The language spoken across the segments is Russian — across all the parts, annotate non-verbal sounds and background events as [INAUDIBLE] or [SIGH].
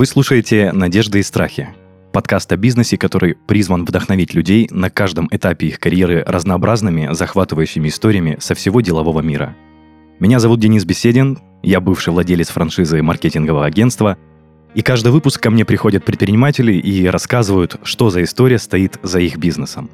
Вы слушаете «Надежды и страхи» – подкаст о бизнесе, который призван вдохновить людей на каждом этапе их карьеры разнообразными, захватывающими историями со всего делового мира. Меня зовут Денис Беседин, я бывший владелец франшизы маркетингового агентства, и каждый выпуск ко мне приходят предприниматели и рассказывают, что за история стоит за их бизнесом.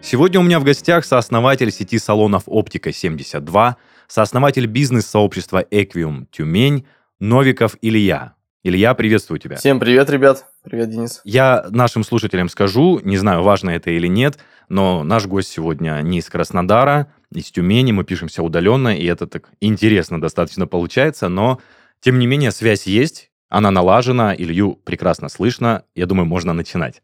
Сегодня у меня в гостях сооснователь сети салонов «Оптика 72», сооснователь бизнес-сообщества «Эквиум Тюмень» Новиков Илья. Илья, приветствую тебя. Всем привет, ребят. Привет, Денис. Я нашим слушателям скажу, не знаю, важно это или нет, но наш гость сегодня не из Краснодара, из Тюмени, мы пишемся удаленно, и это так интересно достаточно получается, но тем не менее связь есть, она налажена, Илью прекрасно слышно, я думаю, можно начинать.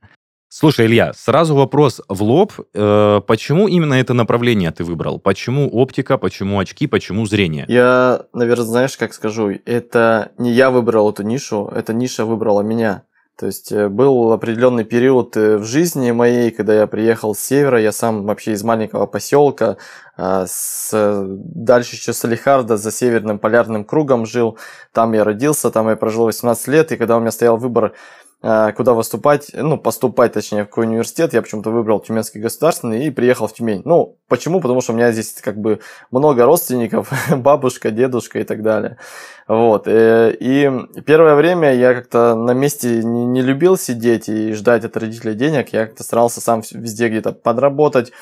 Слушай, Илья, сразу вопрос в лоб. Э, почему именно это направление ты выбрал? Почему оптика, почему очки, почему зрение? Я, наверное, знаешь, как скажу, это не я выбрал эту нишу, эта ниша выбрала меня. То есть э, был определенный период э, в жизни моей, когда я приехал с севера, я сам вообще из маленького поселка, а, с, дальше еще Салихарда за северным полярным кругом жил, там я родился, там я прожил 18 лет, и когда у меня стоял выбор куда выступать, ну, поступать, точнее, в какой университет. Я почему-то выбрал Тюменский государственный и приехал в Тюмень. Ну, почему? Потому что у меня здесь как бы много родственников, [LAUGHS] бабушка, дедушка и так далее. Вот. Э, и первое время я как-то на месте не любил сидеть и ждать от родителей денег. Я как-то старался сам везде где-то подработать,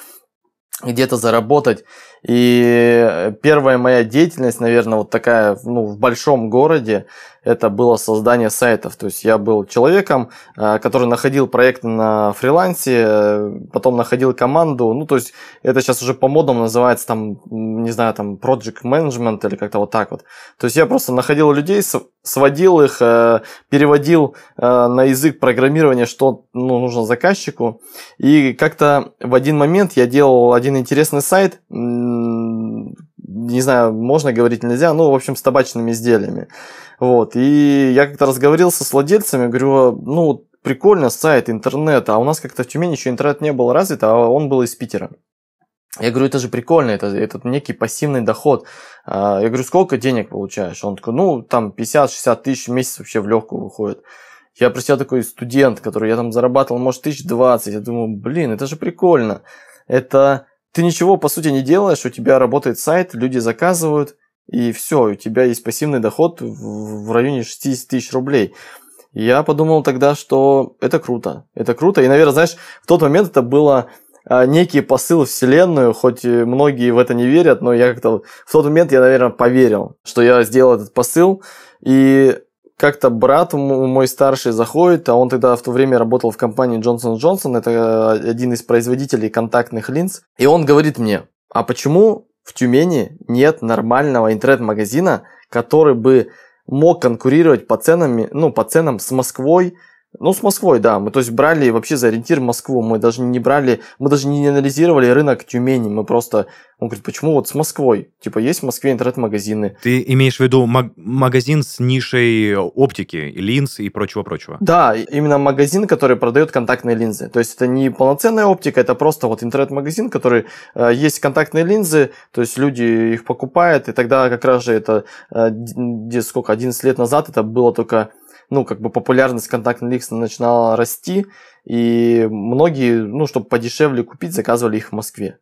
где-то заработать. И первая моя деятельность, наверное, вот такая, ну, в большом городе, это было создание сайтов. То есть я был человеком, э, который находил проекты на фрилансе, э, потом находил команду. Ну, то есть это сейчас уже по-модному называется там, не знаю, там project management или как-то вот так вот. То есть я просто находил людей, сводил их, э, переводил на язык программирования, что ну, нужно заказчику. И как-то в один момент я делал один интересный сайт, не знаю, можно говорить, нельзя, ну, в общем, с табачными изделиями. Вот, и я как-то разговорился с владельцами, говорю, ну, прикольно, сайт, интернет, а у нас как-то в Тюмени еще интернет не был развит, а он был из Питера. Я говорю, это же прикольно, это, это некий пассивный доход. А, я говорю, сколько денег получаешь? Он такой, ну, там 50-60 тысяч в месяц вообще в легкую выходит. Я про себя такой студент, который я там зарабатывал, может, тысяч двадцать. Я думаю, блин, это же прикольно. Это ты ничего, по сути, не делаешь, у тебя работает сайт, люди заказывают, и все, у тебя есть пассивный доход в районе 60 тысяч рублей. Я подумал тогда, что это круто. Это круто. И, наверное, знаешь, в тот момент это было а, некий посыл Вселенную, хоть многие в это не верят, но я как-то в тот момент я, наверное, поверил, что я сделал этот посыл. И как-то брат мой старший заходит, а он тогда в то время работал в компании Johnson Johnson, это э, один из производителей контактных линз, и он говорит мне, а почему в Тюмени нет нормального интернет-магазина, который бы мог конкурировать по ценам, ну, по ценам с Москвой, ну, с Москвой, да. Мы, то есть, брали вообще за ориентир Москву. Мы даже не брали, мы даже не анализировали рынок Тюмени. Мы просто... Он говорит, почему вот с Москвой? Типа, есть в Москве интернет-магазины. Ты имеешь в виду маг- магазин с нишей оптики, линз и прочего-прочего? Да, именно магазин, который продает контактные линзы. То есть, это не полноценная оптика, это просто вот интернет-магазин, который... Э, есть контактные линзы, то есть, люди их покупают, и тогда как раз же это... Э, где сколько, 11 лет назад это было только ну, как бы популярность контактных линз начинала расти, и многие, ну, чтобы подешевле купить, заказывали их в Москве.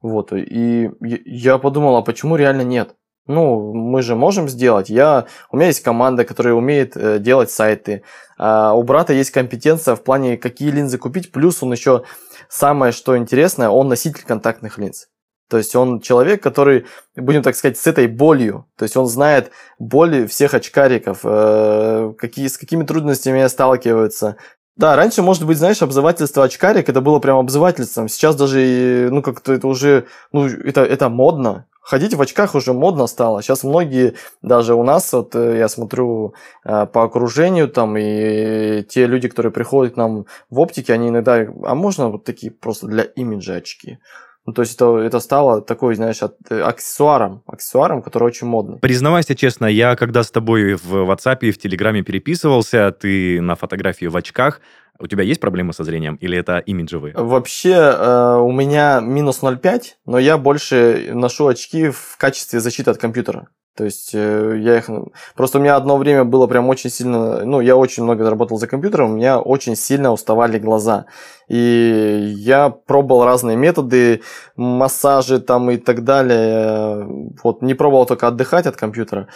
Вот, и я подумал, а почему реально нет? Ну, мы же можем сделать. Я, у меня есть команда, которая умеет э, делать сайты. А у брата есть компетенция в плане, какие линзы купить. Плюс он еще, самое что интересное, он носитель контактных линз. То есть он человек, который, будем так сказать, с этой болью. То есть он знает боли всех очкариков, э, какие, с какими трудностями сталкиваются. Да, раньше, может быть, знаешь, обзывательство очкарик, это было прям обзывательством. Сейчас даже, ну, как-то это уже, ну, это, это модно. Ходить в очках уже модно стало. Сейчас многие, даже у нас, вот э, я смотрю э, по окружению, там, и те люди, которые приходят к нам в оптике, они иногда, а можно вот такие просто для имиджа очки? Ну, то есть это, это стало такой, знаешь, от, э, аксессуаром, аксессуаром, который очень модный. Признавайся честно, я когда с тобой в WhatsApp и в Телеграме переписывался, ты на фотографии в очках, у тебя есть проблемы со зрением или это имиджевые? Вообще э, у меня минус 0,5, но я больше ношу очки в качестве защиты от компьютера. То есть э, я их... Просто у меня одно время было прям очень сильно... Ну, я очень много работал за компьютером, у меня очень сильно уставали глаза. И я пробовал разные методы, массажи там и так далее. Вот, не пробовал только отдыхать от компьютера.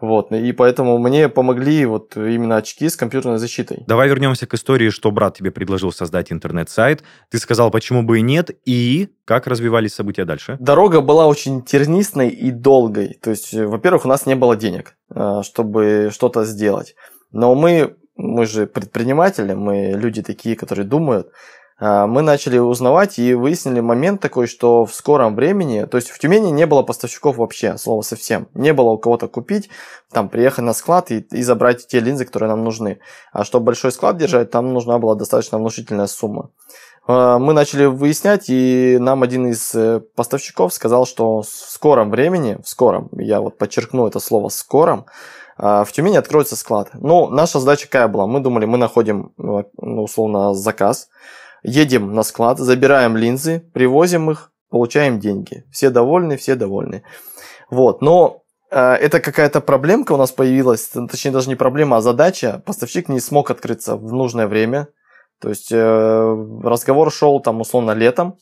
Вот, и поэтому мне помогли вот именно очки с компьютерной защитой. Давай вернемся к истории, что брат тебе предложил создать интернет-сайт. Ты сказал, почему бы и нет, и как развивались события дальше? Дорога была очень тернистной и долгой. То есть, во-первых, у нас не было денег, а, чтобы что-то сделать. Но мы, мы же предприниматели, мы люди такие, которые думают, мы начали узнавать и выяснили момент такой, что в скором времени, то есть в Тюмени не было поставщиков вообще, слова совсем. Не было у кого-то купить, там приехать на склад и, и забрать те линзы, которые нам нужны. А чтобы большой склад держать, там нужна была достаточно внушительная сумма. А, мы начали выяснять, и нам один из э, поставщиков сказал, что в скором времени, в скором, я вот подчеркну это слово скором, а, в Тюмени откроется склад. Ну, наша задача какая была? Мы думали, мы находим, ну, условно, заказ, едем на склад, забираем линзы, привозим их, получаем деньги. Все довольны, все довольны. Вот, но э, это какая-то проблемка у нас появилась, точнее даже не проблема, а задача. Поставщик не смог открыться в нужное время. То есть э, разговор шел там условно летом.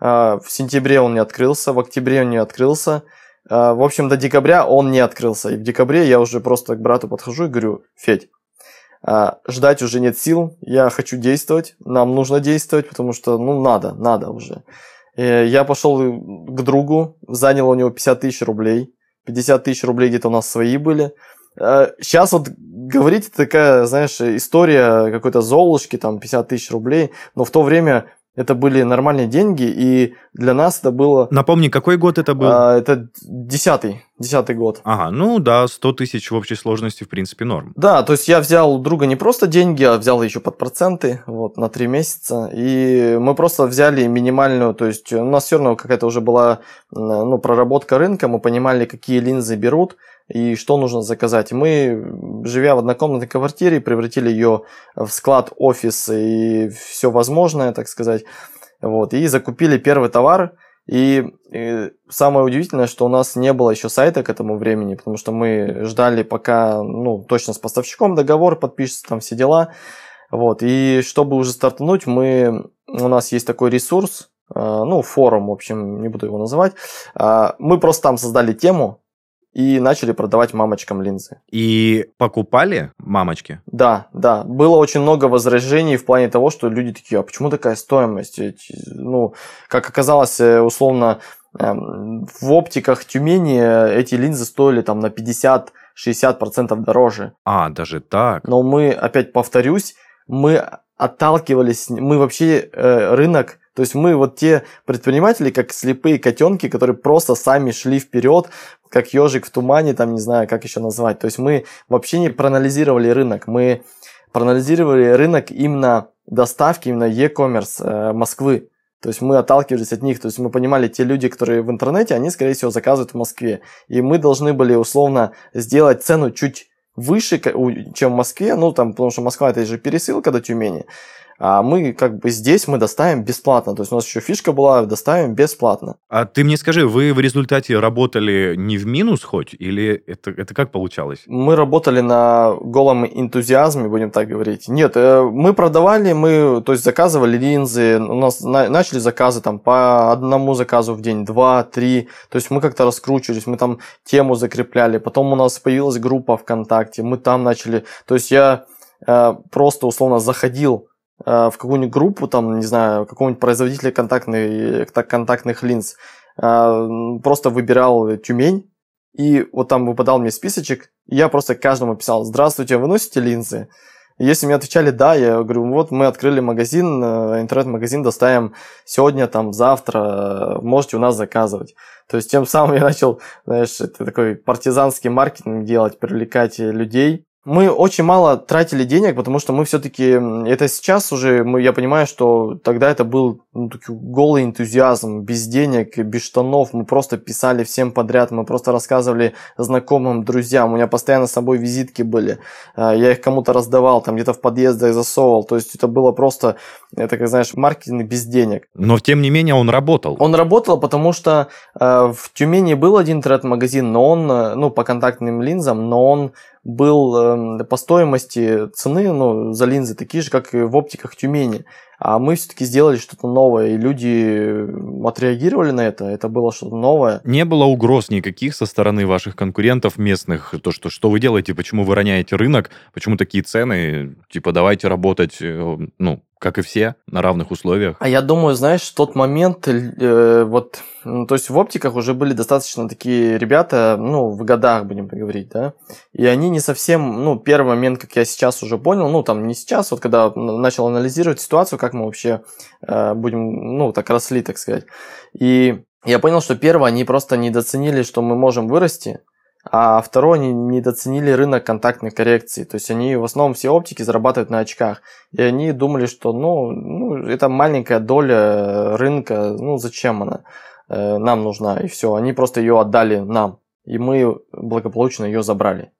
Э, в сентябре он не открылся, в октябре он не открылся. Э, в общем, до декабря он не открылся. И в декабре я уже просто к брату подхожу и говорю, Федь, ждать уже нет сил, я хочу действовать, нам нужно действовать, потому что, ну, надо, надо уже. И я пошел к другу, занял у него 50 тысяч рублей, 50 тысяч рублей где-то у нас свои были. Сейчас а, вот говорить такая, знаешь, история какой-то Золушки, там 50 тысяч рублей, но в то время это были нормальные деньги, и для нас это было... Напомни, какой год это был? А, это десятый, десятый год. Ага, ну да, 100 тысяч в общей сложности, в принципе, норм. Да, то есть я взял у друга не просто деньги, а взял еще под проценты, вот, на три месяца, и мы просто взяли минимальную, то есть у нас все равно какая-то уже была, ну, проработка рынка, мы понимали, какие линзы берут, и что нужно заказать. Мы, живя в однокомнатной квартире, превратили ее в склад, офис и все возможное, так сказать. Вот, и закупили первый товар. И, и самое удивительное, что у нас не было еще сайта к этому времени, потому что мы ждали, пока ну, точно с поставщиком договор подпишется, там все дела. Вот, и чтобы уже стартануть, мы, у нас есть такой ресурс, э, ну, форум, в общем, не буду его называть. Э, мы просто там создали тему, и начали продавать мамочкам линзы. И покупали мамочки? Да, да. Было очень много возражений в плане того, что люди такие, а почему такая стоимость? Ну, как оказалось, э, условно, эм, в оптиках Тюмени эти линзы стоили там на 50-60% дороже. А, даже так? Но мы, опять повторюсь, мы отталкивались, мы вообще э, рынок то есть мы вот те предприниматели, как слепые котенки, которые просто сами шли вперед, как ежик в тумане, там не знаю, как еще назвать. То есть мы вообще не проанализировали рынок, мы проанализировали рынок именно доставки, именно e-commerce э, Москвы. То есть мы отталкивались от них, то есть мы понимали, те люди, которые в интернете, они, скорее всего, заказывают в Москве. И мы должны были условно сделать цену чуть выше, чем в Москве, ну там, потому что Москва это же пересылка до Тюмени. А мы как бы здесь мы доставим бесплатно. То есть у нас еще фишка была, доставим бесплатно. А ты мне скажи, вы в результате работали не в минус хоть? Или это, это как получалось? Мы работали на голом энтузиазме, будем так говорить. Нет, э, мы продавали, мы то есть заказывали линзы, у нас на, начали заказы там по одному заказу в день, два, три. То есть мы как-то раскручивались, мы там тему закрепляли. Потом у нас появилась группа ВКонтакте, мы там начали. То есть я э, просто условно заходил в какую-нибудь группу, там, не знаю, какого-нибудь производителя контактных, контактных линз, э, просто выбирал Тюмень, и вот там выпадал мне списочек, и я просто каждому писал, здравствуйте, вы носите линзы? если мне отвечали да, я говорю, вот мы открыли магазин, э, интернет-магазин, доставим сегодня, там, завтра, можете у нас заказывать. То есть тем самым [LAUGHS] я начал, знаешь, это такой партизанский маркетинг делать, привлекать людей, мы очень мало тратили денег, потому что мы все-таки, это сейчас уже, мы, я понимаю, что тогда это был ну, голый энтузиазм, без денег, без штанов. Мы просто писали всем подряд, мы просто рассказывали знакомым, друзьям. У меня постоянно с собой визитки были. А, я их кому-то раздавал, там где-то в подъездах засовывал. То есть это было просто, это, как знаешь, маркетинг без денег. Но, тем не менее, он работал. Он работал, потому что э, в Тюмени был один интернет-магазин, но он, э, ну, по контактным линзам, но он был э, по стоимости цены ну, за линзы такие же, как и в оптиках Тюмени. А мы все-таки сделали что-то новое, и люди отреагировали на это. Это было что-то новое. Не было угроз никаких со стороны ваших конкурентов местных. То, что, что вы делаете, почему вы роняете рынок, почему такие цены, типа давайте работать, э, ну, как и все, на равных условиях. А я думаю, знаешь, тот момент, э, вот, то есть в оптиках уже были достаточно такие ребята, ну, в годах, будем говорить, да, и они не совсем, ну, первый момент, как я сейчас уже понял, ну, там, не сейчас, вот когда начал анализировать ситуацию, как мы вообще э, будем, ну, так росли, так сказать, и я понял, что первое, они просто недооценили, что мы можем вырасти, а второе, они недооценили рынок контактной коррекции. То есть они в основном все оптики зарабатывают на очках. И они думали, что ну, ну это маленькая доля рынка, ну зачем она э, нам нужна, и все. Они просто ее отдали нам. И мы благополучно ее забрали.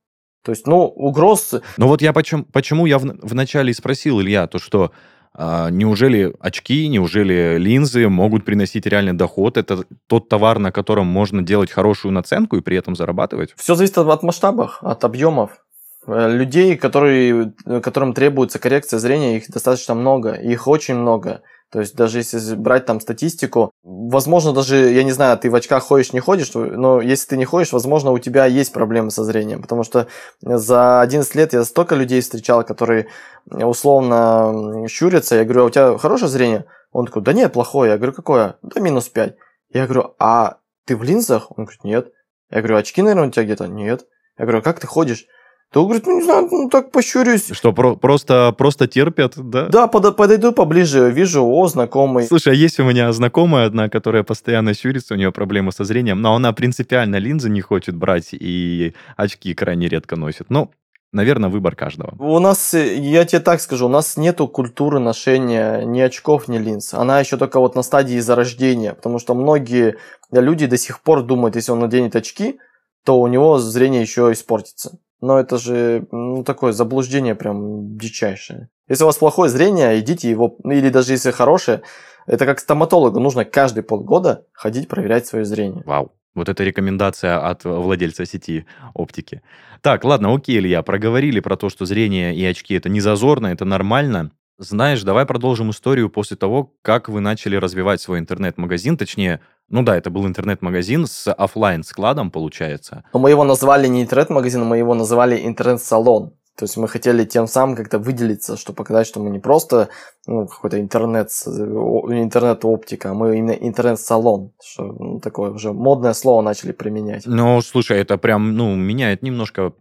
То есть, ну, угроз... Ну вот я почему, почему я в, вначале спросил, Илья, то что неужели очки, неужели линзы могут приносить реальный доход? Это тот товар, на котором можно делать хорошую наценку и при этом зарабатывать? Все зависит от масштабов, от объемов. Э, людей, которые, которым требуется коррекция зрения, их достаточно много, их очень много. То есть даже если брать там статистику, возможно даже, я не знаю, ты в очках ходишь, не ходишь, но если ты не ходишь, возможно, у тебя есть проблемы со зрением, потому что за 11 лет я столько людей встречал, которые условно щурятся, я говорю, а у тебя хорошее зрение? Он такой, да нет, плохое. Я говорю, какое? Да минус 5. Я говорю, а ты в линзах? Он говорит, нет. Я говорю, очки, наверное, у тебя где-то? Нет. Я говорю, а как ты ходишь? То говорит, ну не знаю, ну так пощурюсь. Что, про- просто, просто терпят, да? Да, под, подойду поближе, вижу, о, знакомый. Слушай, а есть у меня знакомая одна, которая постоянно щурится, у нее проблемы со зрением, но она принципиально линзы не хочет брать и очки крайне редко носит. Ну, наверное, выбор каждого. У нас, я тебе так скажу, у нас нету культуры ношения ни очков, ни линз. Она еще только вот на стадии зарождения, потому что многие люди до сих пор думают, если он наденет очки, то у него зрение еще испортится. Но это же ну, такое заблуждение прям дичайшее. Если у вас плохое зрение, идите его, ну, или даже если хорошее, это как стоматологу, нужно каждые полгода ходить проверять свое зрение. Вау. Вот это рекомендация от владельца сети оптики. Так, ладно, окей, Илья, проговорили про то, что зрение и очки это не зазорно, это нормально. Знаешь, давай продолжим историю после того, как вы начали развивать свой интернет-магазин, точнее, ну да, это был интернет-магазин с офлайн складом получается. Но мы его назвали не интернет-магазином, мы его называли интернет-салон. То есть мы хотели тем самым как-то выделиться, чтобы показать, что мы не просто ну, какой-то интернет, интернет-оптика, а мы именно интернет-салон. Что ну, такое уже модное слово начали применять. Ну, слушай, это прям, ну, меняет немножко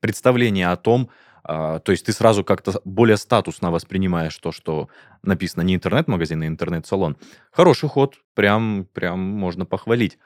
представление о том, то есть ты сразу как-то более статусно воспринимаешь то, что написано не интернет-магазин, а интернет-салон. Хороший ход, прям, прям можно похвалить.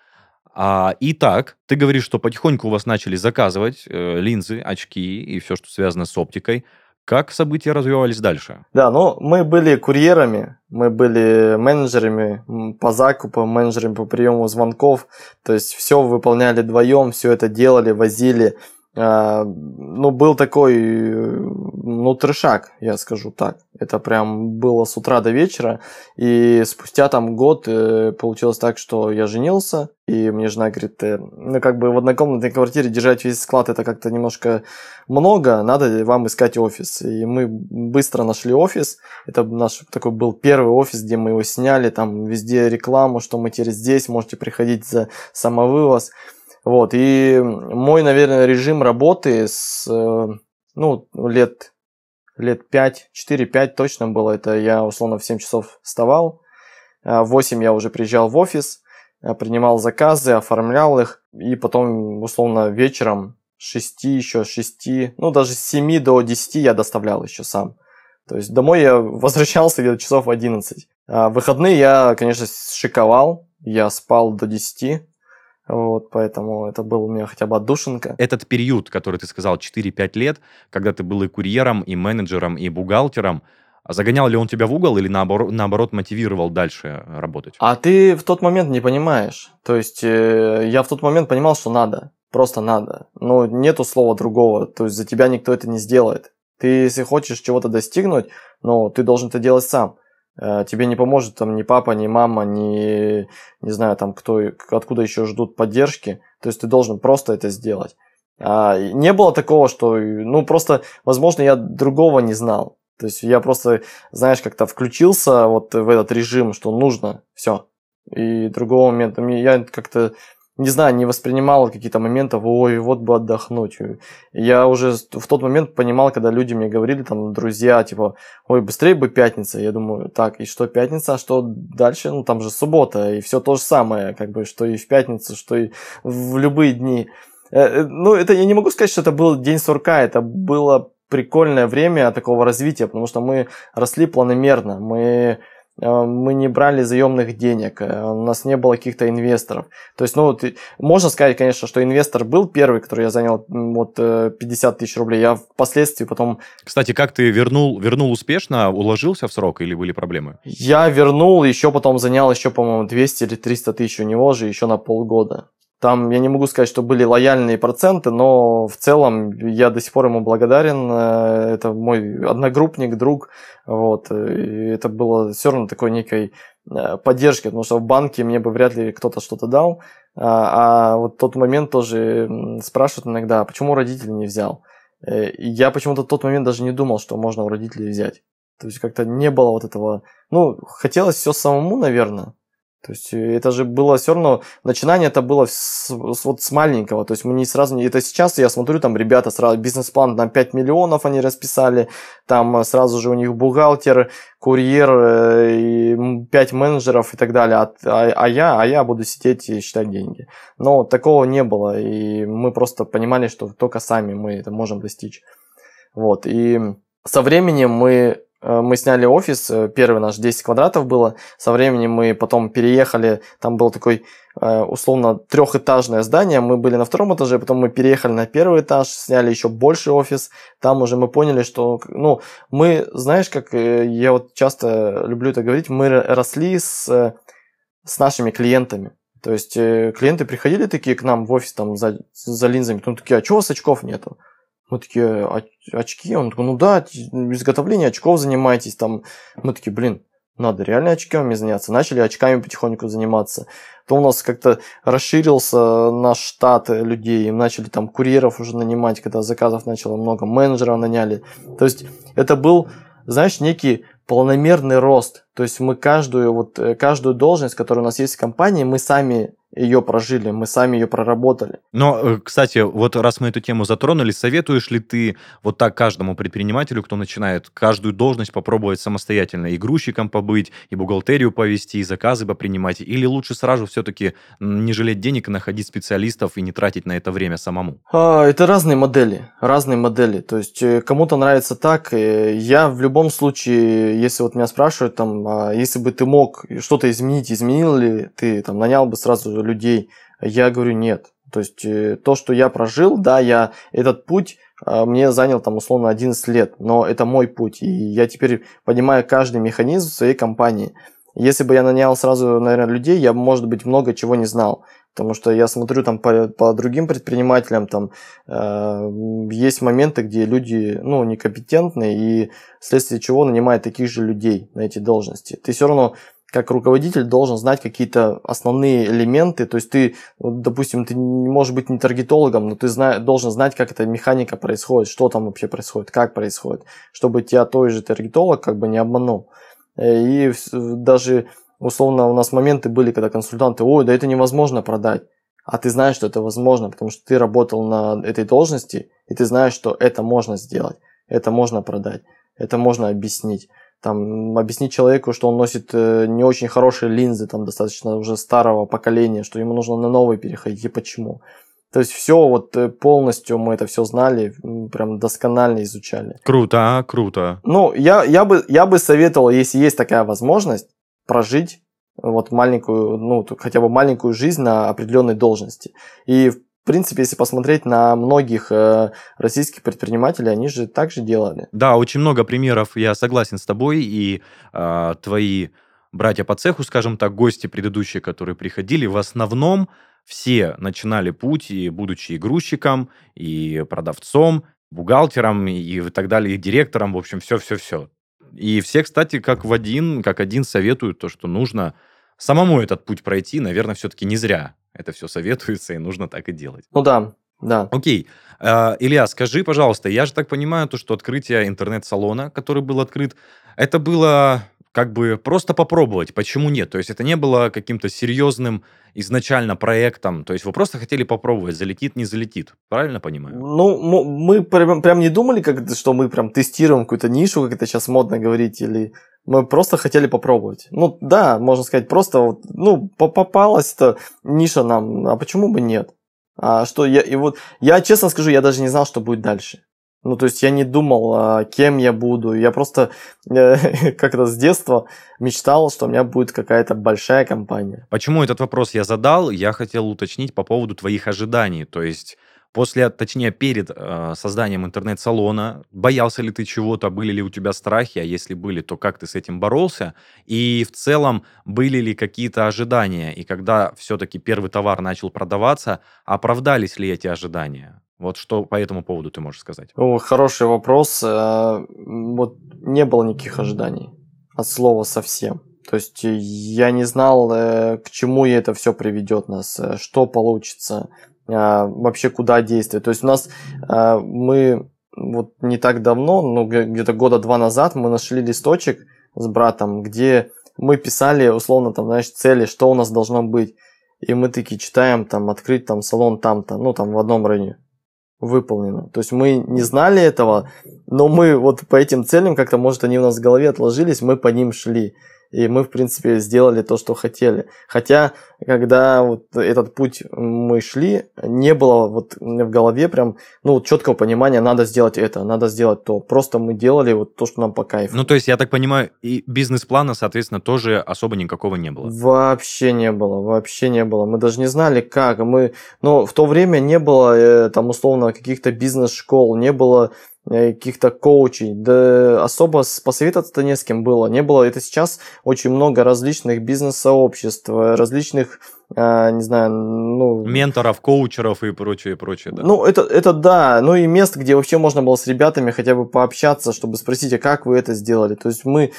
А, итак, ты говоришь, что потихоньку у вас начали заказывать э, линзы, очки и все, что связано с оптикой. Как события развивались дальше? Да, ну мы были курьерами, мы были менеджерами по закупу, менеджерами по приему звонков. То есть все выполняли вдвоем, все это делали, возили. А, ну, был такой, ну, трешак, я скажу так. Это прям было с утра до вечера. И спустя там год э, получилось так, что я женился. И мне жена говорит, э, ну, как бы в однокомнатной квартире держать весь склад, это как-то немножко много. Надо вам искать офис. И мы быстро нашли офис. Это наш такой был первый офис, где мы его сняли. Там везде рекламу, что мы теперь здесь, можете приходить за самовывоз. Вот, и мой, наверное, режим работы с, э, ну, лет, лет 5, 4-5 точно было. Это я, условно, в 7 часов вставал, а в 8 я уже приезжал в офис, э, принимал заказы, оформлял их, и потом, условно, вечером с 6 еще, с 6, ну, даже с 7 до 10 я доставлял еще сам. То есть домой я [LAUGHS] возвращался где-то часов в 11. А в выходные я, конечно, шиковал, я спал до 10, вот, поэтому это был у меня хотя бы отдушинка. Этот период, который ты сказал, 4-5 лет, когда ты был и курьером, и менеджером, и бухгалтером, А загонял ли он тебя в угол или наоборот, наоборот мотивировал дальше работать? А ты в тот момент не понимаешь. То есть э, я в тот момент понимал, что надо. Просто надо. Но нету слова другого. То есть за тебя никто это не сделает. Ты, если хочешь чего-то достигнуть, но ты должен это делать сам. Э, тебе не поможет там ни папа, ни мама, ни, не знаю, там кто, откуда еще ждут поддержки. То есть ты должен просто это сделать. А, не было такого, что, ну, просто, возможно, я другого не знал. То есть я просто, знаешь, как-то включился вот в этот режим, что нужно, все. И другого момента я как-то не знаю, не воспринимал какие-то моменты, ой, вот бы отдохнуть. Я уже в тот момент понимал, когда люди мне говорили, там, друзья, типа, ой, быстрее бы пятница. Я думаю, так, и что пятница, а что дальше? Ну, там же суббота, и все то же самое, как бы, что и в пятницу, что и в любые дни. Э, э, ну, это я не могу сказать, что это был день сурка, это было прикольное время такого развития, потому что мы росли планомерно, мы мы не брали заемных денег, э, у нас не было каких-то инвесторов. То есть, ну, ты, можно сказать, конечно, что инвестор был первый, который я занял вот 50 э, тысяч рублей. Я впоследствии потом... Кстати, как ты вернул, вернул успешно, уложился в срок или были проблемы? Я вернул, еще потом занял еще, по-моему, 200 или 300 тысяч у него же еще на полгода. Там я не могу сказать, что были лояльные проценты, но в целом я до сих пор ему благодарен. Э, это мой одногруппник, друг. Вот. И это было все равно такой некой э, поддержки, потому что в банке мне бы вряд ли кто-то что-то дал. А, а вот тот момент тоже спрашивают иногда, почему родитель не взял. Э, я почему-то в тот момент даже не думал, что можно у родителей взять. То есть как-то не было вот этого... Ну, хотелось все самому, наверное. То есть э, это же было все равно, начинание это было с, с, вот с маленького, то есть мы не сразу, это сейчас я смотрю, там ребята сразу, бизнес-план там 5 миллионов они расписали, там э, сразу же у них бухгалтер, курьер, э, 5 менеджеров и так далее, а, а, а, я, а я буду сидеть и считать деньги. Но такого не было, и мы просто понимали, что только сами мы это можем достичь. Вот, и со временем мы Э, мы сняли офис, э, первый наш 10 квадратов было, со временем мы потом переехали, там был такой э, условно трехэтажное здание, мы были на втором этаже, потом мы переехали на первый этаж, сняли еще больше офис, там уже мы поняли, что, ну, мы, знаешь, как я вот часто люблю это говорить, мы росли с, с нашими клиентами. То есть клиенты приходили такие к нам в офис там за, за линзами, потом такие, а чего у вас очков нету? Мы такие, очки? Он такой, ну да, изготовление очков занимаетесь. Там. Мы такие, блин, надо реально очками заняться. Начали очками потихоньку заниматься. То у нас как-то расширился наш штат людей. И начали там курьеров уже нанимать, когда заказов начало много. Менеджеров наняли. То есть это был, знаешь, некий планомерный рост. То есть мы каждую, вот, э, каждую должность, которая у нас есть в компании, мы сами ее прожили, мы сами ее проработали. Но, э, кстати, вот раз мы эту тему затронули, советуешь ли ты вот так каждому предпринимателю, кто начинает каждую должность попробовать самостоятельно, и грузчиком побыть, и бухгалтерию повести, и заказы попринимать, или лучше сразу все-таки не жалеть денег и находить специалистов и не тратить на это время самому? А, это разные модели, разные модели. То есть э, кому-то нравится так. Э, я в любом случае, если вот меня спрашивают, там, а если бы ты мог что-то изменить, изменил ли ты, там, нанял бы сразу людей. Я говорю, нет. То есть э, то, что я прожил, да, я этот путь э, мне занял там условно 11 лет, но это мой путь, и я теперь понимаю каждый механизм в своей компании. Если бы я нанял сразу, наверное, людей, я может быть, много чего не знал. Потому что я смотрю там по, по другим предпринимателям, там э, есть моменты, где люди ну, некомпетентны, и вследствие чего нанимают таких же людей на эти должности. Ты все равно как руководитель должен знать какие-то основные элементы. То есть ты, допустим, ты не можешь быть не таргетологом, но ты зна- должен знать, как эта механика происходит, что там вообще происходит, как происходит, чтобы тебя той же таргетолог как бы не обманул. Э, и даже условно у нас моменты были, когда консультанты, ой, да это невозможно продать. А ты знаешь, что это возможно, потому что ты работал на этой должности, и ты знаешь, что это можно сделать, это можно продать, это можно объяснить там, объяснить человеку, что он носит э, не очень хорошие линзы, там, достаточно уже старого поколения, что ему нужно на новый переходить и почему. То есть все вот э, полностью мы это все знали, прям досконально изучали. Круто, а? круто. Ну, я, я, бы, я бы советовал, если есть такая возможность, прожить вот маленькую, ну, хотя бы маленькую жизнь на определенной должности. И принципе, если посмотреть на многих э, российских предпринимателей, они же так же делали. Да, очень много примеров, я согласен с тобой, и э, твои братья по цеху, скажем так, гости предыдущие, которые приходили, в основном все начинали путь, и будучи и и продавцом, бухгалтером, и так далее, и директором, в общем, все-все-все. И все, кстати, как в один, как один советуют то, что нужно самому этот путь пройти, наверное, все-таки не зря это все советуется, и нужно так и делать. Ну да, да. Окей. Uh, Илья, скажи, пожалуйста, я же так понимаю, то, что открытие интернет-салона, который был открыт, это было как бы просто попробовать, почему нет? То есть это не было каким-то серьезным изначально проектом, то есть вы просто хотели попробовать, залетит, не залетит, правильно понимаю? Ну, мы прям, прям не думали, как, что мы прям тестируем какую-то нишу, как это сейчас модно говорить, или мы просто хотели попробовать. Ну да, можно сказать, просто вот, ну, попалась эта ниша нам, а почему бы нет? А что я, и вот, я честно скажу, я даже не знал, что будет дальше. Ну, то есть я не думал, а, кем я буду. Я просто э, [LAUGHS] как-то с детства мечтал, что у меня будет какая-то большая компания. Почему этот вопрос я задал? Я хотел уточнить по поводу твоих ожиданий. То есть после, точнее, перед э, созданием интернет-салона, боялся ли ты чего-то, были ли у тебя страхи, а если были, то как ты с этим боролся? И в целом, были ли какие-то ожидания? И когда все-таки первый товар начал продаваться, оправдались ли эти ожидания? Вот что по этому поводу ты можешь сказать? О, хороший вопрос. Э, вот не было никаких ожиданий от слова совсем. То есть я не знал, э, к чему это все приведет нас, э, что получится, вообще куда действовать. То есть у нас мы вот не так давно, ну где-то года два назад мы нашли листочек с братом, где мы писали условно там, знаешь, цели, что у нас должно быть. И мы такие читаем, там, открыть там салон там-то, ну, там, в одном районе выполнено. То есть мы не знали этого, но мы вот по этим целям, как-то, может, они у нас в голове отложились, мы по ним шли и мы, в принципе, сделали то, что хотели. Хотя, когда вот этот путь мы шли, не было вот в голове прям, ну, четкого понимания, надо сделать это, надо сделать то. Просто мы делали вот то, что нам по кайфу. Ну, то есть, я так понимаю, и бизнес-плана, соответственно, тоже особо никакого не было? Вообще не было, вообще не было. Мы даже не знали, как. Мы, но в то время не было, э, там, условно, каких-то бизнес-школ, не было каких-то коучей, да особо посоветоваться-то не с кем было, не было. Это сейчас очень много различных бизнес-сообществ, различных а, не знаю, ну... Менторов, коучеров и прочее, прочее, да. Ну, это, это да, ну и место, где вообще можно было с ребятами хотя бы пообщаться, чтобы спросить, а как вы это сделали? То есть мы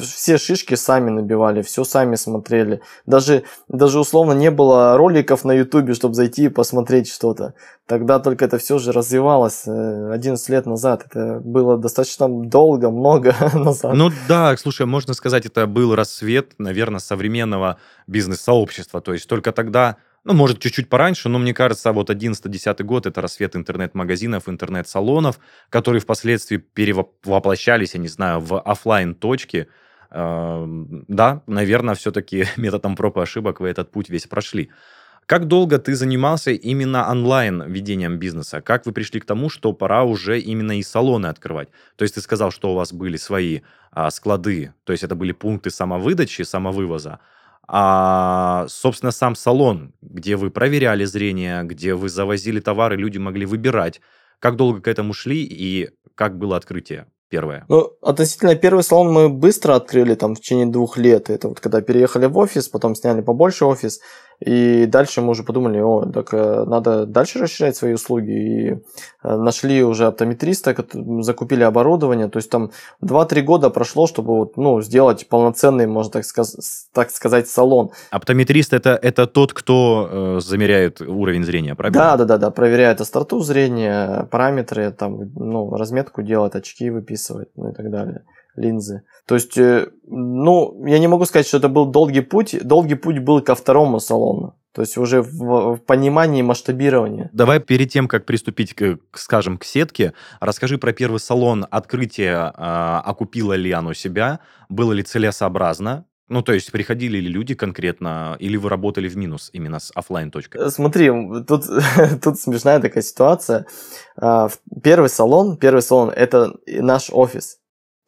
все шишки сами набивали, все сами смотрели. Даже, даже условно не было роликов на ютубе, чтобы зайти и посмотреть что-то. Тогда только это все же развивалось 11 э, лет назад. Это было достаточно долго, много [LAUGHS] назад. Ну да, слушай, можно сказать, это был рассвет, наверное, современного бизнес-сообщества. То есть только тогда, ну, может, чуть-чуть пораньше, но мне кажется, вот 11-10 год – это рассвет интернет-магазинов, интернет-салонов, которые впоследствии перевоплощались, я не знаю, в офлайн точки эм, Да, наверное, все-таки [LAUGHS] методом проб и ошибок вы этот путь весь прошли. Как долго ты занимался именно онлайн ведением бизнеса? Как вы пришли к тому, что пора уже именно и салоны открывать? То есть ты сказал, что у вас были свои а, склады, то есть это были пункты самовыдачи, самовывоза, а, собственно, сам салон, где вы проверяли зрение, где вы завозили товары, люди могли выбирать. Как долго к этому шли и как было открытие? первое? Ну, относительно первый салон мы быстро открыли, там, в течение двух лет. Это вот когда переехали в офис, потом сняли побольше офис. И дальше мы уже подумали, о, так э, надо дальше расширять свои услуги. И э, нашли уже оптометриста, закупили оборудование. То есть там 2-3 года прошло, чтобы вот, ну, сделать полноценный, можно так, сказ- так сказать, салон. Оптометрист это, это тот, кто э, замеряет уровень зрения, правильно? Да, да, да, да, проверяет остроту зрения, параметры, там, ну, разметку делает, очки выписывает, ну и так далее линзы. То есть, э, ну, я не могу сказать, что это был долгий путь. Долгий путь был ко второму салону. То есть уже в, в понимании масштабирования. Давай перед тем, как приступить, к, скажем, к сетке, расскажи про первый салон. Открытие э, окупило ли оно себя? Было ли целесообразно? Ну, то есть приходили ли люди конкретно, или вы работали в минус именно с офлайн точкой? Э, смотри, тут, [LAUGHS] тут смешная такая ситуация. А, первый салон, первый салон – это наш офис.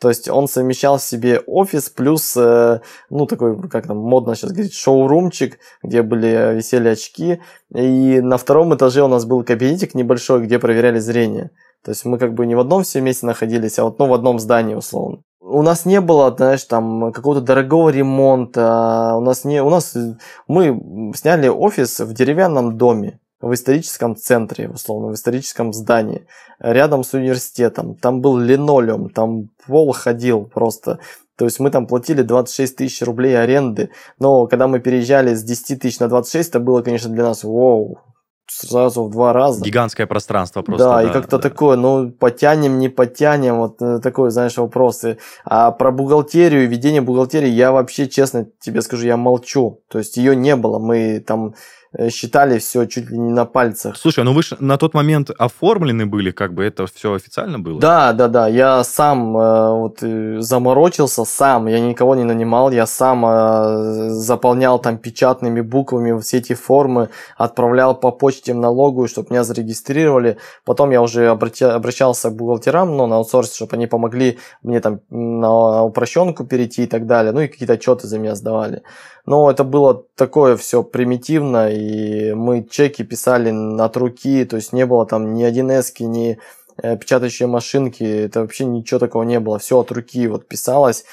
То есть он совмещал в себе офис плюс, э, ну, такой, как там модно сейчас говорить, шоурумчик, где были, висели очки. И на втором этаже у нас был кабинетик небольшой, где проверяли зрение. То есть мы как бы не в одном все вместе находились, а вот ну, в одном здании условно. У нас не было, знаешь, там какого-то дорогого ремонта. У нас не, у нас мы сняли офис в деревянном доме в историческом центре, условно, в историческом здании, рядом с университетом. Там был линолеум, там пол ходил просто. То есть мы там платили 26 тысяч рублей аренды. Но когда мы переезжали с 10 тысяч на 26, это было, конечно, для нас вау, сразу в два раза. Гигантское пространство просто. Да, да и как-то да. такое, ну, потянем, не потянем, вот э, такой, знаешь, вопросы. А про бухгалтерию, ведение бухгалтерии, я вообще, честно тебе скажу, я молчу. То есть ее не было. Мы там считали все чуть ли не на пальцах. Слушай, ну вы же на тот момент оформлены были, как бы это все официально было? Да, да, да. Я сам э, вот э, заморочился сам, я никого не нанимал, я сам э, заполнял там печатными буквами все эти формы, отправлял по почте в налоговую, чтобы меня зарегистрировали. Потом я уже обратя, обращался к бухгалтерам, ну, на аутсорс, чтобы они помогли мне там на упрощенку перейти и так далее. Ну и какие-то отчеты за меня сдавали. Но это было такое все примитивно, и мы чеки писали от руки, то есть не было там ни 1С, ни э, печатающей машинки, это вообще ничего такого не было, все от руки вот писалось,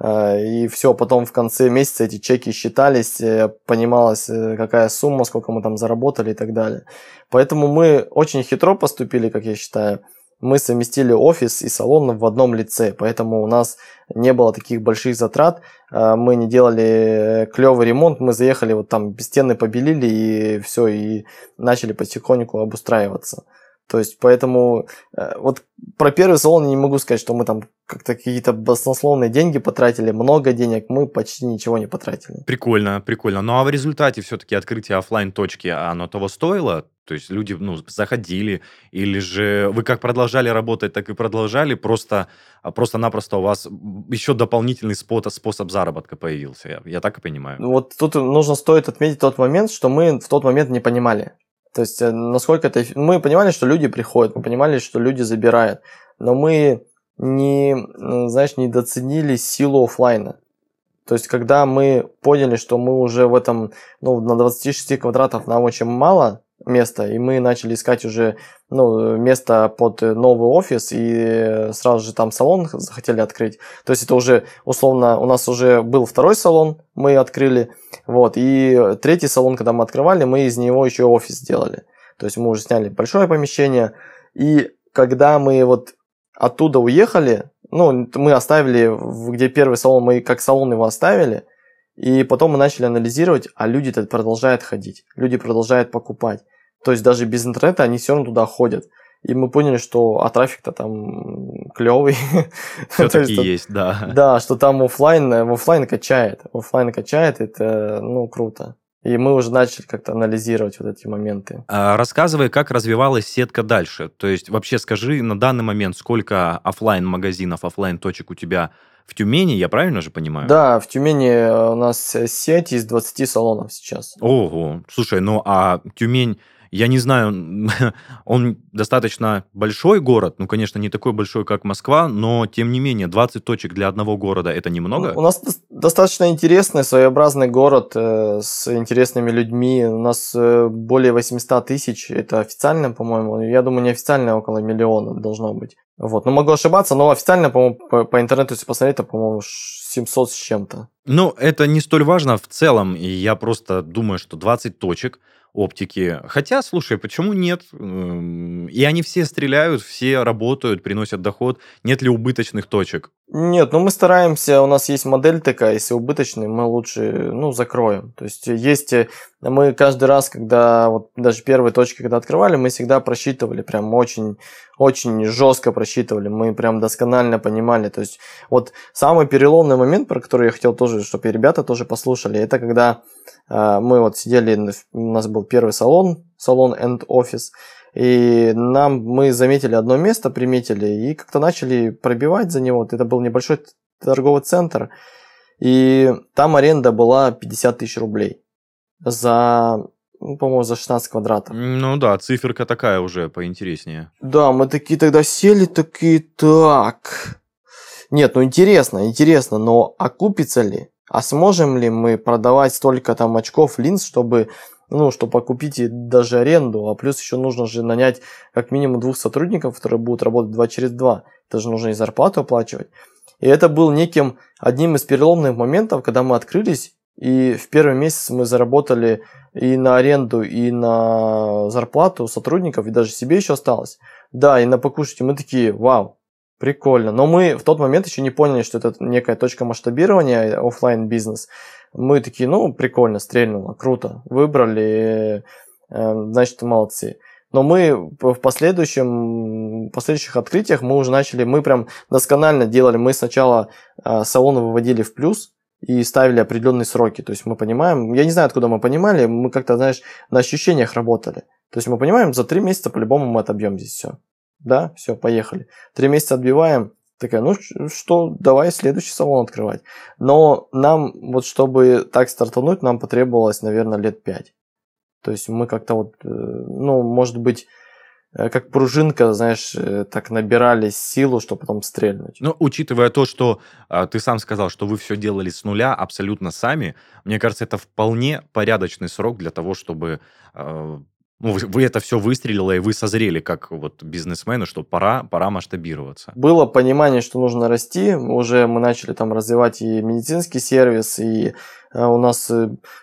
э, и все, потом в конце месяца эти чеки считались, э, понималось, какая сумма, сколько мы там заработали и так далее. Поэтому мы очень хитро поступили, как я считаю, мы совместили офис и салон в одном лице, поэтому у нас не было таких больших затрат, а, мы не делали клевый ремонт, мы заехали вот там стены побелили и все, и начали потихоньку обустраиваться. То есть, поэтому э, вот про первый салон я не могу сказать, что мы там как-то какие-то баснословные деньги потратили, много денег, мы почти ничего не потратили. Прикольно, прикольно. Ну а в результате все-таки открытие офлайн точки оно того стоило? То есть люди ну, заходили, или же вы как продолжали работать, так и продолжали, просто, а просто-напросто у вас еще дополнительный спот, способ заработка появился, я, я так и понимаю. Ну вот тут нужно стоит отметить тот момент, что мы в тот момент не понимали. То есть, э, насколько это... Мы понимали, что люди приходят, мы понимали, что люди забирают, но мы не, знаешь, недооценили силу офлайна. То есть, когда мы поняли, что мы уже в этом, ну, на 26 квадратов нам очень мало, место, и мы начали искать уже ну, место под новый офис, и сразу же там салон захотели открыть. То есть это уже, условно, у нас уже был второй салон, мы открыли, вот, и третий салон, когда мы открывали, мы из него еще офис сделали. То есть мы уже сняли большое помещение, и когда мы вот оттуда уехали, ну, мы оставили, где первый салон, мы как салон его оставили – и потом мы начали анализировать, а люди-то продолжают ходить, люди продолжают покупать. То есть даже без интернета они все равно туда ходят. И мы поняли, что а трафик-то там клевый. [LAUGHS] Все-таки есть, да. Да, что там офлайн, офлайн качает. Офлайн качает, это ну круто. И мы уже начали как-то анализировать вот эти моменты. А, рассказывай, как развивалась сетка дальше. То есть вообще скажи на данный момент, сколько офлайн магазинов, офлайн точек у тебя в Тюмени, я правильно же понимаю? Да, в Тюмени э, у нас сеть из 20 салонов сейчас. Ого, слушай, ну а Тюмень я не знаю, [LAUGHS] он достаточно большой город, ну, конечно, не такой большой, как Москва, но, тем не менее, 20 точек для одного города – это немного? У нас достаточно интересный, своеобразный город э, с интересными людьми. У нас э, более 800 тысяч, это официально, по-моему. Я думаю, неофициально около миллиона должно быть. Вот, но могу ошибаться, но официально, по-моему, по, по интернету, если посмотреть, это, по-моему, 700 с чем-то. Ну, это не столь важно в целом, и я просто думаю, что 20 точек – оптики. Хотя, слушай, почему нет? Эм, и они все стреляют, все работают, приносят доход. Нет ли убыточных точек? Нет, ну мы стараемся, у нас есть модель такая, если убыточный, мы лучше, ну, закроем. То есть есть, э, мы каждый раз, когда, вот даже первые точки, когда открывали, мы всегда просчитывали, прям очень, очень жестко просчитывали, мы прям досконально понимали. То есть вот самый переломный момент, про который я хотел тоже, чтобы ребята тоже послушали, это когда э, мы вот сидели, у нас был первый салон, салон End Office, и нам мы заметили одно место, приметили, и как-то начали пробивать за него. Это был небольшой торговый центр, и там аренда была 50 тысяч рублей за, ну, по-моему, за 16 квадратов. Ну да, циферка такая уже поинтереснее. Да, мы такие тогда сели, такие, так, нет, ну интересно, интересно, но окупится ли? А сможем ли мы продавать столько там очков линз, чтобы ну, чтобы окупить даже аренду, а плюс еще нужно же нанять как минимум двух сотрудников, которые будут работать два через два. Это же нужно и зарплату оплачивать. И это был неким одним из переломных моментов, когда мы открылись, и в первый месяц мы заработали и на аренду, и на зарплату сотрудников, и даже себе еще осталось. Да, и на покушать. И мы такие, вау, прикольно. Но мы в тот момент еще не поняли, что это некая точка масштабирования, офлайн бизнес Мы такие, ну, прикольно, стрельнуло, круто. Выбрали, э, значит, молодцы. Но мы в последующем, в последующих открытиях мы уже начали, мы прям досконально делали. Мы сначала э, салоны выводили в плюс, и ставили определенные сроки. То есть мы понимаем, я не знаю, откуда мы понимали, мы как-то, знаешь, на ощущениях работали. То есть мы понимаем, за три месяца по-любому мы отобьем здесь все. Да, все, поехали. Три месяца отбиваем, такая, ну что, давай следующий салон открывать. Но нам, вот чтобы так стартануть, нам потребовалось, наверное, лет пять. То есть мы как-то вот, э, ну, может быть, Э, как пружинка, знаешь, э, так набирали силу, чтобы потом стрельнуть. Ну, учитывая то, что а, ты сам сказал, что вы все делали с нуля абсолютно сами, мне кажется, это вполне порядочный срок для того, чтобы а, ну, вы, вы это все выстрелило, и вы созрели как вот бизнесмены, что пора, пора масштабироваться. Было понимание, что нужно расти. Уже мы начали там развивать и медицинский сервис, и э, у нас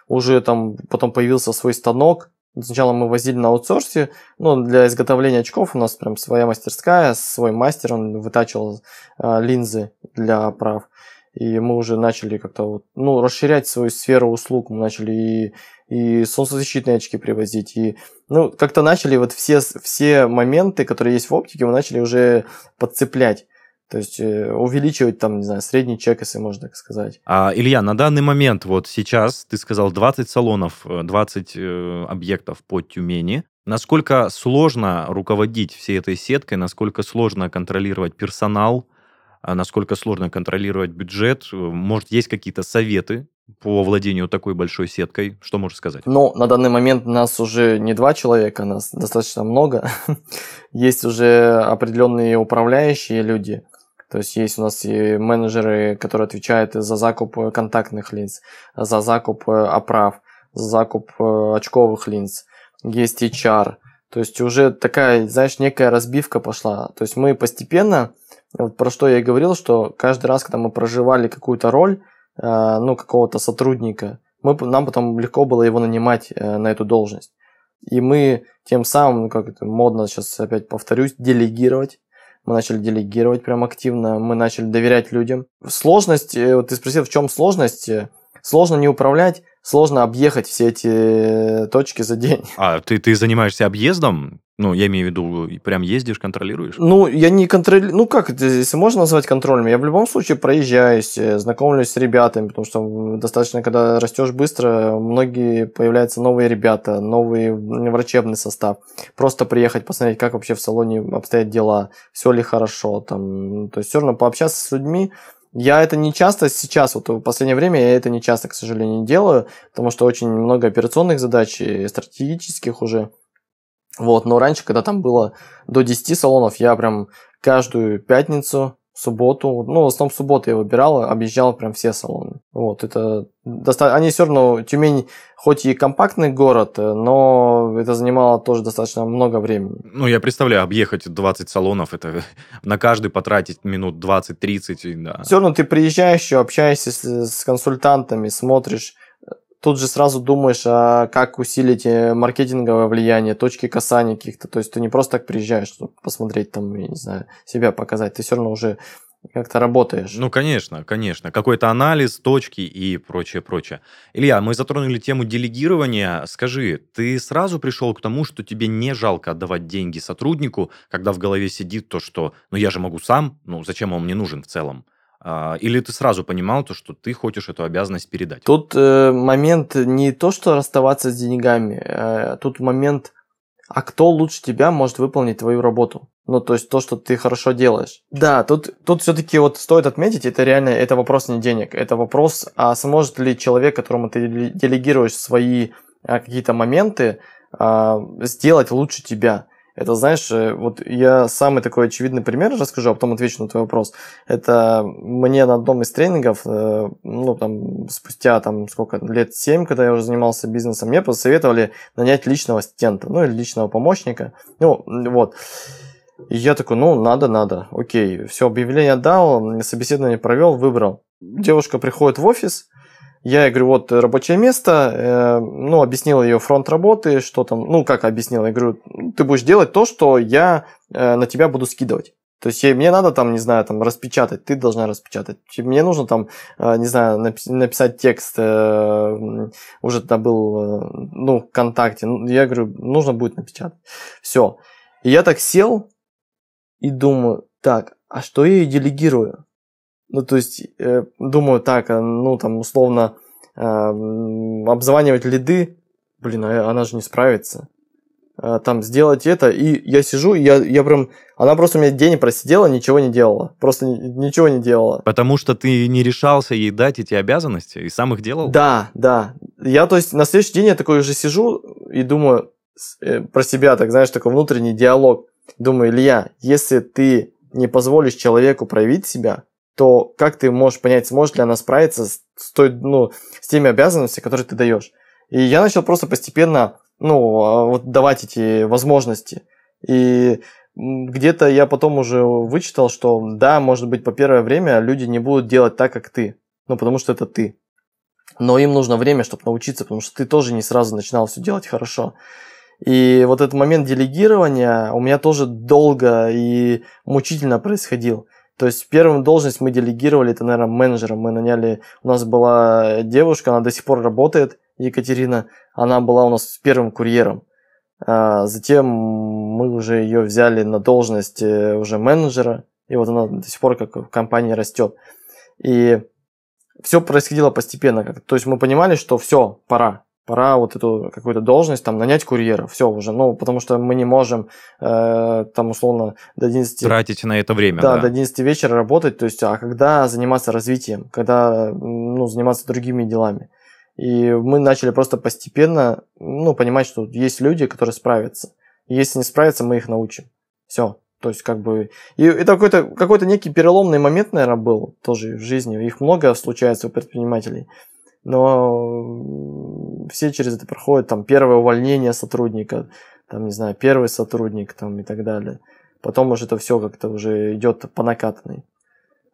уже там потом появился свой станок, Сначала мы возили на аутсорсе, ну, для изготовления очков у нас прям своя мастерская, свой мастер, он вытачивал э, линзы для прав. И мы уже начали как-то вот, ну, расширять свою сферу услуг. Мы начали и, и солнцезащитные очки привозить, и ну, как-то начали вот все, все моменты, которые есть в оптике, мы начали уже подцеплять. То есть э, увеличивать там, не знаю, средний чек, если можно так сказать. А, Илья, на данный момент, вот сейчас, ты сказал 20 салонов, 20 э, э, объектов по Тюмени. Насколько сложно руководить всей этой сеткой, насколько сложно контролировать персонал, насколько сложно контролировать бюджет? Может, есть какие-то советы по владению такой большой сеткой? Что можешь сказать? Ну, на данный момент нас уже не два человека, нас достаточно много. [LAUGHS] Есть уже определенные управляющие люди, то есть есть у нас и менеджеры, которые отвечают за закуп контактных линз, за закуп э, оправ, за закуп э, очковых линз. Есть HR. То есть уже такая, знаешь, некая разбивка пошла. То есть мы постепенно, вот про что я и говорил, что каждый раз, когда мы проживали какую-то роль, э, ну, какого-то сотрудника, мы, нам потом легко было его нанимать на эту должность. И мы тем самым, ну, как это модно сейчас опять повторюсь, делегировать мы начали делегировать прям активно, мы начали доверять людям. Сложность, э, вот ты спросил, в чем сложность? Сложно не управлять, сложно объехать все эти э, точки за день. А ты, ты занимаешься объездом? Ну, я имею в виду, прям ездишь, контролируешь? Ну, я не контролирую. Ну, как это, если можно назвать контролем? Я в любом случае проезжаюсь, э, знакомлюсь с ребятами, потому что достаточно, когда растешь быстро, многие появляются новые ребята, новый врачебный состав. Просто приехать, посмотреть, как вообще в салоне обстоят дела, все ли хорошо. Там. То есть, все равно пообщаться с людьми, я это не часто сейчас, вот в последнее время я это не часто, к сожалению, делаю, потому что очень много операционных задач и стратегических уже. Вот, но раньше, когда там было до 10 салонов, я прям каждую пятницу, субботу, ну, в основном субботу я выбирал, объезжал прям все салоны. Вот, это доста... Они все равно, Тюмень хоть и компактный город, но это занимало тоже достаточно много времени. Ну, я представляю, объехать 20 салонов, это [LAUGHS] на каждый потратить минут 20-30, да. Все равно ты приезжаешь, общаешься с, с консультантами, смотришь, тут же сразу думаешь, а как усилить э, маркетинговое влияние, точки касания каких-то. То есть ты не просто так приезжаешь, чтобы посмотреть там, я не знаю, себя показать. Ты все равно уже как-то работаешь. Ну, конечно, конечно. Какой-то анализ, точки и прочее, прочее. Илья, мы затронули тему делегирования. Скажи, ты сразу пришел к тому, что тебе не жалко отдавать деньги сотруднику, когда в голове сидит то, что ну я же могу сам, ну зачем он мне нужен в целом? А, или ты сразу понимал то, что ты хочешь эту обязанность передать? Тут э, момент не то, что расставаться с деньгами, э, тут момент, а кто лучше тебя может выполнить твою работу? Ну, то есть то, что ты хорошо делаешь. Да, тут, тут все-таки вот стоит отметить, это реально, это вопрос не денег, это вопрос, а сможет ли человек, которому ты делегируешь свои а, какие-то моменты, сделать лучше тебя. Это, знаешь, э, вот я самый такой очевидный пример расскажу, а потом отвечу на твой вопрос. Это мне на одном из тренингов, э, ну, там, спустя, там, сколько, лет 7, когда я уже занимался бизнесом, мне посоветовали нанять личного ассистента, ну, или личного помощника. Ну, вот. И я такой, ну, надо, надо, окей. Все, объявление дал, собеседование провел, выбрал. Девушка приходит в офис, я ей говорю, вот рабочее место, э, ну, объяснил ее фронт работы, что там, ну, как объяснил, я говорю, ты будешь делать то, что я э, на тебя буду скидывать. То есть мне надо там, не знаю, там распечатать, ты должна распечатать. Мне нужно там, э, не знаю, написать текст, э, уже там был, э, ну, ВКонтакте. Ну, я говорю, нужно будет напечатать. Все. И я так сел и думаю, так, а что я ей делегирую? Ну, то есть, э, думаю, так, а, ну, там, условно, э, обзванивать лиды, блин, а она же не справится. А, там, сделать это, и я сижу, и я, я прям, она просто у меня день просидела, ничего не делала, просто ничего не делала. Потому что ты не решался ей дать эти обязанности, и сам их делал? Да, да. Я, то есть, на следующий день я такой уже сижу и думаю э, про себя, так, знаешь, такой внутренний диалог. Думаю, Илья, если ты не позволишь человеку проявить себя, то как ты можешь понять, сможет ли она справиться с, той, ну, с теми обязанностями, которые ты даешь. И я начал просто постепенно ну, а, вот давать эти возможности. И где-то я потом уже вычитал, что да, может быть, по первое время люди не будут делать так, как ты. Ну, потому что это ты. Но им нужно время, чтобы научиться, потому что ты тоже не сразу начинал все делать хорошо. И вот этот момент делегирования у меня тоже долго и мучительно происходил. То есть первую должность мы делегировали, это, наверное, менеджером. Мы наняли, у нас была девушка, она до сих пор работает, Екатерина, она была у нас первым курьером. А затем мы уже ее взяли на должность э, уже менеджера, и вот она до сих пор как в компании растет. И все происходило постепенно. То есть мы понимали, что все, пора пора вот эту какую-то должность там нанять курьера, все уже, ну, потому что мы не можем э, там условно до 11... Тратить на это время, да. Да, до 11 вечера работать, то есть, а когда заниматься развитием, когда, ну, заниматься другими делами. И мы начали просто постепенно, ну, понимать, что есть люди, которые справятся. И если не справятся, мы их научим. Все. То есть, как бы... И это какой-то какой некий переломный момент, наверное, был тоже в жизни. Их много случается у предпринимателей но все через это проходят, там, первое увольнение сотрудника, там, не знаю, первый сотрудник, там, и так далее. Потом уже это все как-то уже идет по накатанной.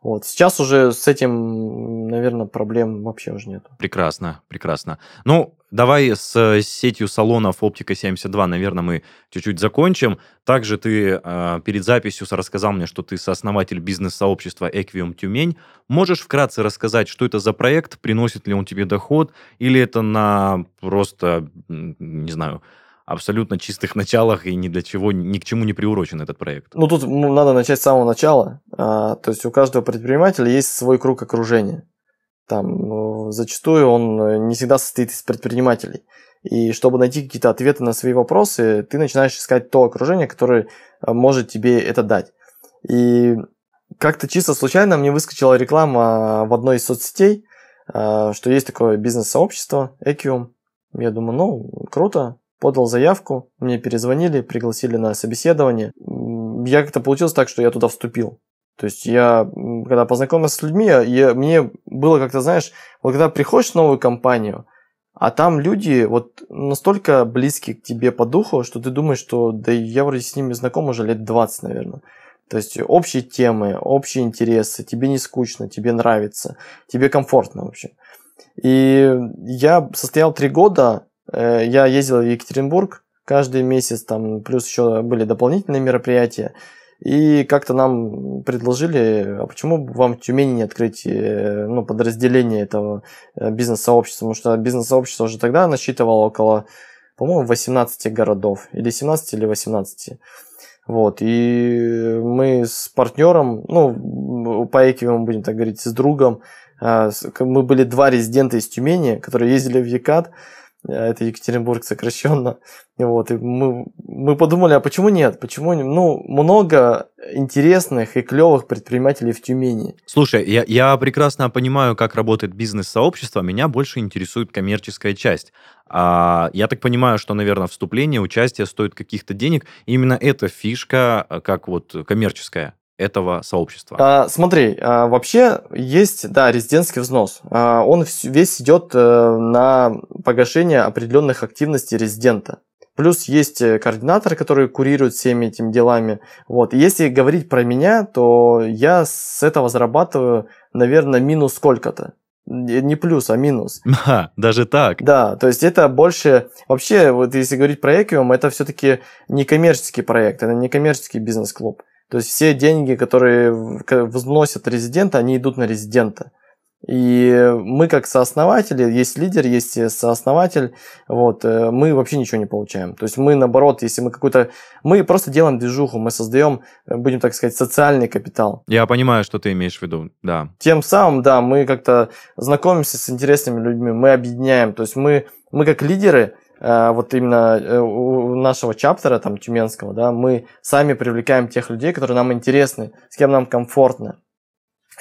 Вот. Сейчас уже с этим, наверное, проблем вообще уже нет. Прекрасно, прекрасно. Ну, давай с сетью салонов Оптика 72, наверное, мы чуть-чуть закончим. Также ты э, перед записью рассказал мне, что ты сооснователь бизнес-сообщества Equium Тюмень. Можешь вкратце рассказать, что это за проект, приносит ли он тебе доход, или это на просто, не знаю, абсолютно чистых [LAUGHS] началах и ни для чего, ни к чему не приурочен этот проект? Ну, тут надо начать с самого начала. А, то есть у каждого предпринимателя есть свой круг окружения. Там ну, зачастую он э, не всегда состоит из предпринимателей. И чтобы найти какие-то ответы на свои вопросы, ты начинаешь искать то окружение, которое э, может тебе это дать. И как-то чисто случайно мне выскочила реклама в одной из соцсетей, э, что есть такое бизнес-сообщество Equium. Я думаю, ну, круто, подал заявку, мне перезвонили, пригласили на собеседование. Я как-то получилось так, что я туда вступил. То есть я, когда познакомился с людьми, я, мне было как-то, знаешь, вот когда приходишь в новую компанию, а там люди вот настолько близки к тебе по духу, что ты думаешь, что да я вроде с ними знаком уже лет 20, наверное. То есть общие темы, общие интересы, тебе не скучно, тебе нравится, тебе комфортно, в общем. И я состоял три года я ездил в Екатеринбург каждый месяц, там плюс еще были дополнительные мероприятия. И как-то нам предложили, а почему вам в Тюмени не открыть э, ну, подразделение этого э, бизнес-сообщества? Потому что бизнес-сообщество уже тогда насчитывало около, по-моему, 18 городов. Или 17, или 18. Вот, и мы с партнером, ну, по Экиве мы будем так говорить, с другом, мы были два резидента из Тюмени, которые ездили в Екат, это Екатеринбург сокращенно. И вот, и мы, мы подумали, а почему нет? Почему не? Ну, много интересных и клевых предпринимателей в Тюмени. Слушай, я, я прекрасно понимаю, как работает бизнес-сообщество. Меня больше интересует коммерческая часть. А, я так понимаю, что, наверное, вступление, участие стоит каких-то денег. Именно эта фишка, э, как вот коммерческая этого сообщества? А, смотри, а, вообще есть, да, резидентский взнос. А, он весь идет э, на погашение определенных активностей резидента. Плюс есть э, координатор, который курирует всеми этими делами. Вот. Если говорить про меня, то я с этого зарабатываю, наверное, минус сколько-то. Не плюс, а минус. [LAUGHS] А, даже так? Да, то есть это больше... Вообще, вот если говорить про Equium, это все-таки не коммерческий проект, это не коммерческий бизнес-клуб. То есть все деньги, которые вносят резиденты, они идут на резидента. И мы как сооснователи, есть лидер, есть сооснователь, вот, э, мы вообще ничего не получаем. То есть мы наоборот, если мы какой-то... Мы просто делаем движуху, мы создаем, э, будем так сказать, социальный капитал. Я понимаю, что ты имеешь в виду, да. Тем самым, да, мы как-то знакомимся с интересными людьми, мы объединяем. То есть мы, мы как лидеры, Э, вот именно э, у нашего чаптера, там, тюменского, да, мы сами привлекаем тех людей, которые нам интересны, с кем нам комфортно.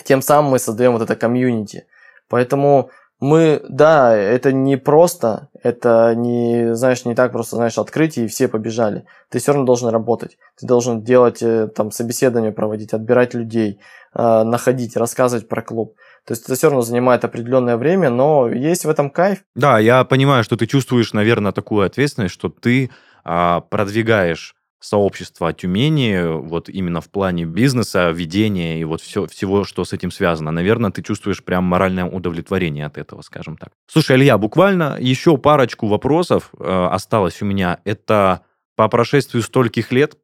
Тем самым мы создаем вот это комьюнити. Поэтому мы, да, это не просто, это не, знаешь, не так просто, знаешь, открыть и все побежали. Ты все равно должен работать. Ты должен делать, э, там, собеседование проводить, отбирать людей, находить, рассказывать про клуб. То есть это все равно занимает определенное время, но есть в этом кайф. Да, я понимаю, что ты чувствуешь, наверное, такую ответственность, что ты а, продвигаешь сообщество Тюмени, вот именно в плане бизнеса, ведения и вот все, всего, что с этим связано. Наверное, ты чувствуешь прям моральное удовлетворение от этого, скажем так. Слушай, Илья, буквально еще парочку вопросов э, осталось у меня. Это по прошествию стольких лет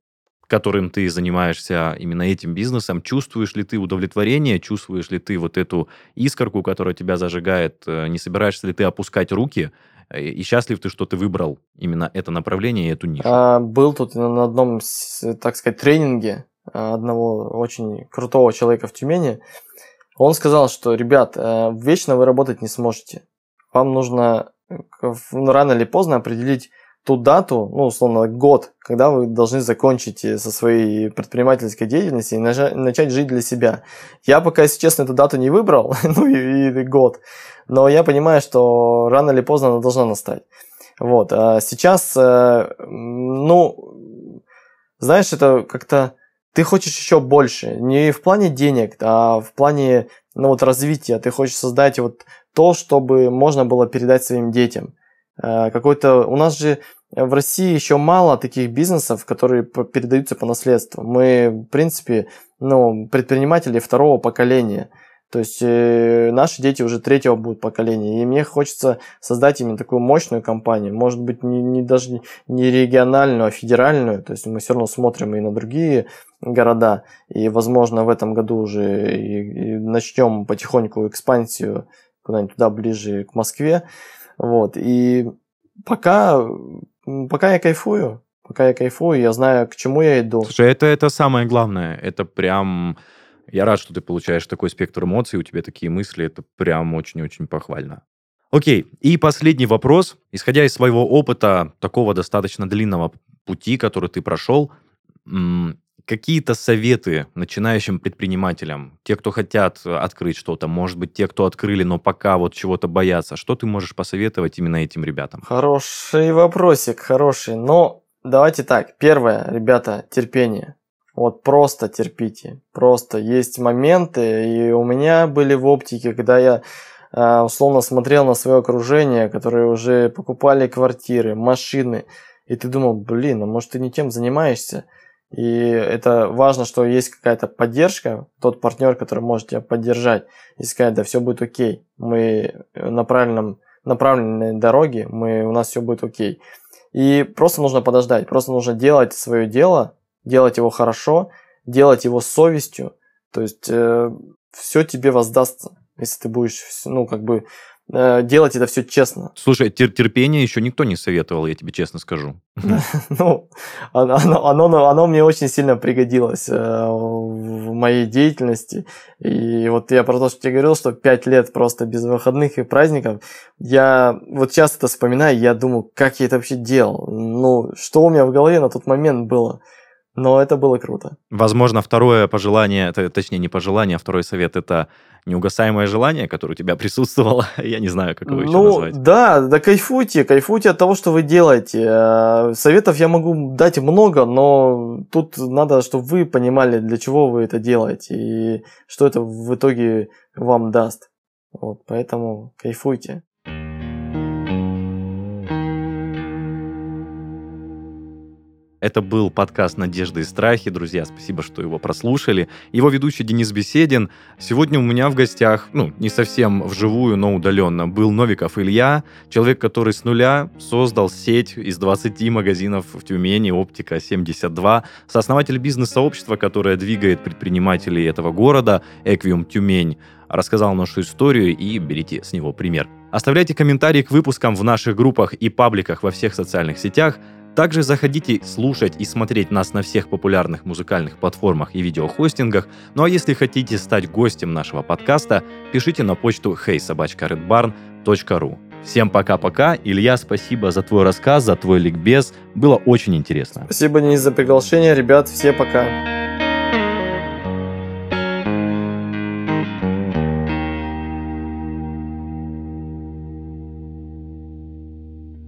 которым ты занимаешься именно этим бизнесом, чувствуешь ли ты удовлетворение, чувствуешь ли ты вот эту искорку, которая тебя зажигает, э, не собираешься ли ты опускать руки, э, и счастлив ты, что ты выбрал именно это направление и эту нишу? А, был тут на одном, так сказать, тренинге одного очень крутого человека в Тюмени. Он сказал, что, ребят, э, вечно вы работать не сможете. Вам нужно рано или поздно определить ту дату, ну, условно, год, когда вы должны закончить э, со своей предпринимательской деятельностью и начать жить для себя. Я пока, если честно, эту дату не выбрал, [LAUGHS] ну и, и год, но я понимаю, что рано или поздно она должна настать. Вот, а сейчас, э, ну, знаешь, это как-то ты хочешь еще больше, не в плане денег, а в плане, ну, вот развития. Ты хочешь создать вот то, чтобы можно было передать своим детям. Э, какой-то... У нас же в России еще мало таких бизнесов, которые передаются по наследству. Мы, в принципе, ну, предприниматели второго поколения. То есть э, наши дети уже третьего будут поколения. И мне хочется создать именно такую мощную компанию. Может быть, не, не даже не региональную, а федеральную. То есть мы все равно смотрим и на другие города. И, возможно, в этом году уже и, и начнем потихоньку экспансию куда-нибудь туда ближе к Москве. Вот. И пока, пока я кайфую. Пока я кайфую, я знаю, к чему я иду. Слушай, это, это самое главное. Это прям... Я рад, что ты получаешь такой спектр эмоций, у тебя такие мысли. Это прям очень-очень похвально. Окей, и последний вопрос. Исходя из своего опыта, такого достаточно длинного пути, который ты прошел, какие-то советы начинающим предпринимателям, те, кто хотят э, открыть что-то, может быть, те, кто открыли, но пока вот чего-то боятся, что ты можешь посоветовать именно этим ребятам? Хороший вопросик, хороший. Но давайте так. Первое, ребята, терпение. Вот просто терпите. Просто есть моменты, и у меня были в оптике, когда я э, условно смотрел на свое окружение, которые уже покупали квартиры, машины, и ты думал, блин, а может ты не тем занимаешься? И это важно, что есть какая-то поддержка, тот партнер, который может тебя поддержать и сказать, да все будет окей, мы на правильном направленной дороге, мы, у нас все будет окей. И просто нужно подождать, просто нужно делать свое дело, делать его хорошо, делать его совестью, то есть э, все тебе воздастся, если ты будешь, ну, как бы э, делать это все честно. Слушай, тер терпение еще никто не советовал, я тебе честно скажу. [LAUGHS] Ну, оно, оно, оно мне очень сильно пригодилось э, в моей деятельности. И вот я про то, что тебе говорил, что пять лет просто без выходных и праздников, я вот часто это вспоминаю, я думаю, как я это вообще делал? Ну, что у меня в голове на тот момент было? Но это было круто. Возможно, второе пожелание, точнее, не пожелание, а второй совет – это неугасаемое желание, которое у тебя [LAUGHS] присутствовало. [LAUGHS] Я не знаю, как его еще ну, назвать. Да, да кайфуйте, кайфуйте от того, что вы делаете. Э, советов я могу дать много, но тут надо, чтобы вы понимали, для чего вы это делаете и что это в итоге вам даст. Вот, поэтому кайфуйте. Это был подкаст «Надежды и страхи». Друзья, спасибо, что его прослушали. Его ведущий Денис Беседин. Сегодня у меня в гостях, ну, не совсем вживую, но удаленно, был Новиков Илья, человек, который с нуля создал сеть из 20 магазинов в Тюмени, Оптика 72, сооснователь бизнес-сообщества, которое двигает предпринимателей этого города, Эквиум Тюмень рассказал нашу историю и берите с него пример. Оставляйте комментарии к выпускам в наших группах и пабликах во всех социальных сетях. Также заходите слушать и смотреть нас на всех популярных музыкальных платформах и видеохостингах. Ну а если хотите стать гостем нашего подкаста, пишите на почту heysobachkaredbarn.ru. Всем пока-пока. Илья, спасибо за твой рассказ, за твой ликбез. Было очень интересно. Спасибо, Денис, за приглашение. Ребят, все пока.